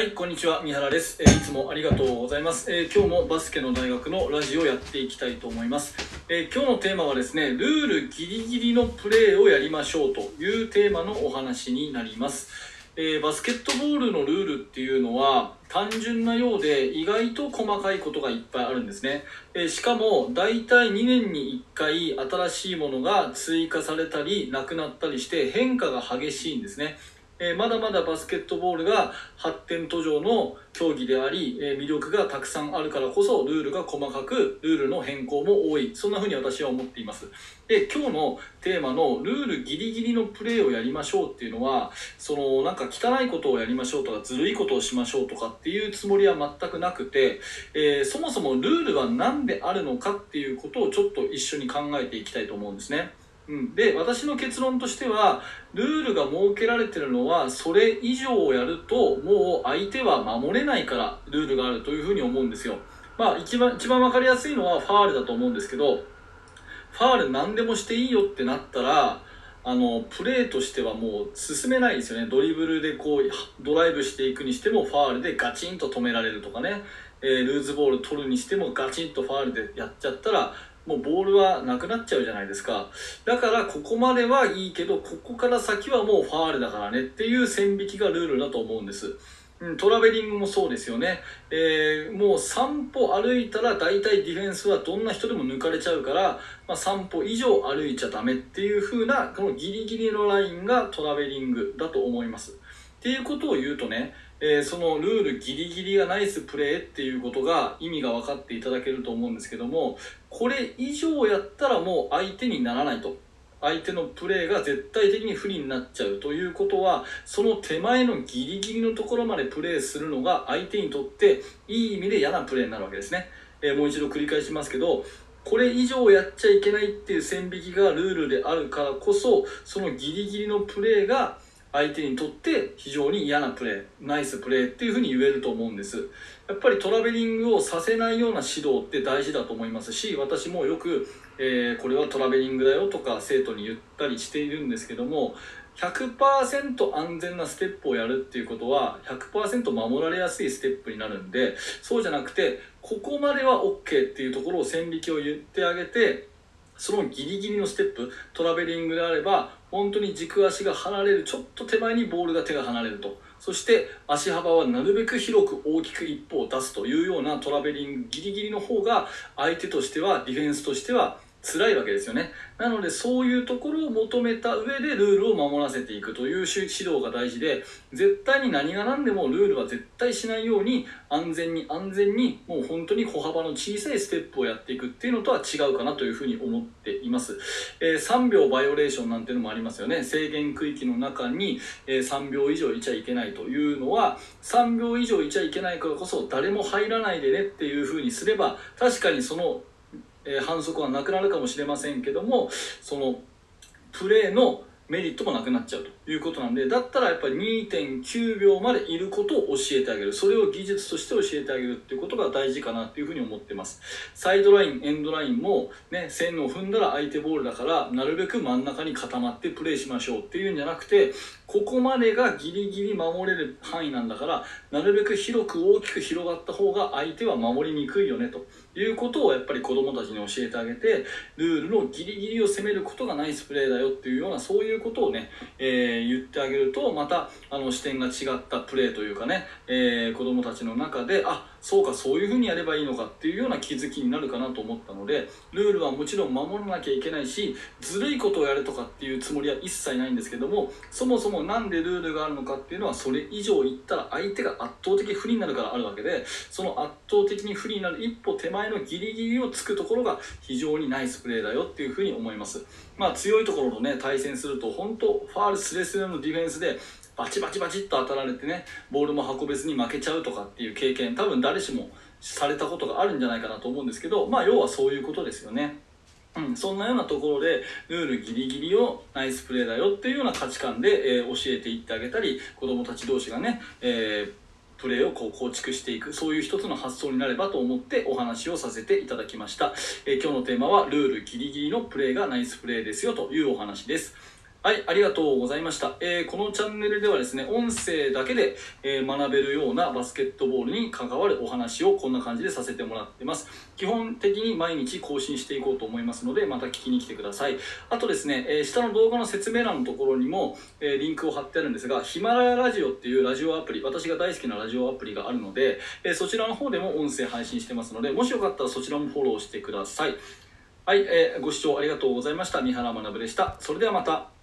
はい、こんにちは、三原です、えーいつもありがとうございます、えー今日もバスケの大学のラジオをやっていきたいと思います、えー今日のテーマはですね、ルールギリギリのプレーをやりましょうというテーマのお話になります、えバスケットボールのルールっていうのは単純なようで意外と細かいことがいっぱいあるんですね、えしかも大体2年に1回新しいものが追加されたりなくなったりして変化が激しいんですね。えーまだまだバスケットボールが発展途上の競技であり、えー魅力がたくさんあるからこそルールが細かくルールの変更も多い。そんな風に私は思っています。で今日のテーマのルールギリギリのプレーをやりましょうっていうのはそのなんか汚いことをやりましょうとかずるいことをしましょうとかっていうつもりは全くなくて、えーそもそもルールは何であるのかっていうことをちょっと一緒に考えていきたいと思うんですね、で私の結論としてはルールが設けられてるのはそれ以上をやるともう相手は守れないからルールがあるというふうに思うんですよ。まあ一番一番分かりやすいのはファールだと思うんですけどファール何でもしていいよってなったらあのプレーとしてはもう進めないですよね。ドリブルでこうドライブしていくにしてもファールでガチンと止められるとかね、えールーズボール取るにしてもガチンとファールでやっちゃったらもうボールはなくなっちゃうじゃないですか。だからここまではいいけどここから先はもうファールだからねっていう線引きがルールだと思うんです。うんトラベリングもそうですよね、えーもう3歩歩いたら大体ディフェンスはどんな人でも抜かれちゃうから、まあ、3歩以上歩いちゃダメっていう風なこのギリギリのラインがトラベリングだと思います。っていうことを言うとね、えーそのルールギリギリがナイスプレーっていうことが意味が分かっていただけると思うんですけどもこれ以上やったらもう相手にならないと。相手のプレーが絶対的に不利になっちゃうということはその手前のギリギリのところまでプレーするのが相手にとっていい意味で嫌なプレーになるわけですね、えーもう一度繰り返しますけどこれ以上やっちゃいけないっていう線引きがルールであるからこそそのギリギリのプレーが相手にとって非常に嫌なプレーナイスプレーっていうふうに言えると思うんです。やっぱりトラベリングをさせないような指導って大事だと思いますし私もよく、えーこれはトラベリングだよとか生徒に言ったりしているんですけども100%安全なステップをやるっていうことは100%守られやすいステップになるんでそうじゃなくてここまでは OK っていうところを線引きを言ってあげてそのギリギリのステップトラベリングであれば本当に軸足が離れるちょっと手前にボールが手が離れると。そして足幅はなるべく広く大きく一歩を出すというようなトラベリングギリギリの方が相手としてはディフェンスとしては辛いわけですよね。なのでそういうところを求めた上でルールを守らせていくという指導が大事で絶対に何が何でもルールは絶対しないように安全に安全にもう本当に歩幅の小さいステップをやっていくっていうのとは違うかなというふうに思っています、えー3秒バイオレーションなんていうのもありますよね。制限区域の中に、え3秒以上いちゃいけないというのは3秒以上いちゃいけないからこそ誰も入らないでねっていうふうにすれば確かにそのえ反則はなくなるかもしれませんけどもそのプレーのメリットもなくなっちゃうということなんでだったらやっぱり2.9秒までいることを教えてあげる。それを技術として教えてあげるっていうことが大事かなっていうふうに思ってます。サイドラインエンドラインもね線を踏んだら相手ボールだからなるべく真ん中に固まってプレーしましょうっていうんじゃなくてここまでがギリギリ守れる範囲なんだからなるべく広く大きく広がった方が相手は守りにくいよねと。いうことをやっぱり子どもたちに教えてあげてルールのギリギリを攻めることがナイスプレーだよっていうようなそういうことをね、えー言ってあげるとまたあの視点が違ったプレーというかね、えー子供たちの中であそうかそういうふうにやればいいのかっていうような気づきになるかなと思ったのでルールはもちろん守らなきゃいけないしずるいことをやるとかっていうつもりは一切ないんですけどもそもそもなんでルールがあるのかっていうのはそれ以上言ったら相手が圧倒的不利になるからあるわけでその圧倒的に不利になる一歩手前のギリギリをつくところが非常にナイスプレーだよっていうふうに思います。まあ強いところとね対戦すると本当ファールスレスレのディフェンスでバチバチバチっと当たられてねボールも運べずに負けちゃうとかっていう経験多分誰しもされたことがあるんじゃないかなと思うんですけどまあ要はそういうことですよね。うん、そんなようなところでルールギリギリをナイスプレーだよっていうような価値観で、えー教えていってあげたり子どもたち同士がね、えープレーをこう構築していくそういう一つの発想になればと思ってお話をさせていただきました、えー今日のテーマはルールギリギリのプレーがナイスプレーですよというお話ですはい、ありがとうございました。えーこのチャンネルではですね、音声だけで、えー学べるようなバスケットボールに関わるお話をこんな感じでさせてもらってます。基本的に毎日更新していこうと思いますので、また聞きに来てください。あとですね、えー下の動画の説明欄のところにも、えリンクを貼ってあるんですが、ヒマラヤラジオっていうラジオアプリ、私が大好きなラジオアプリがあるので、えそちらの方でも音声配信してますので、もしよかったらそちらもフォローしてください。はい、えーご視聴ありがとうございました。三原学でした。それではまた。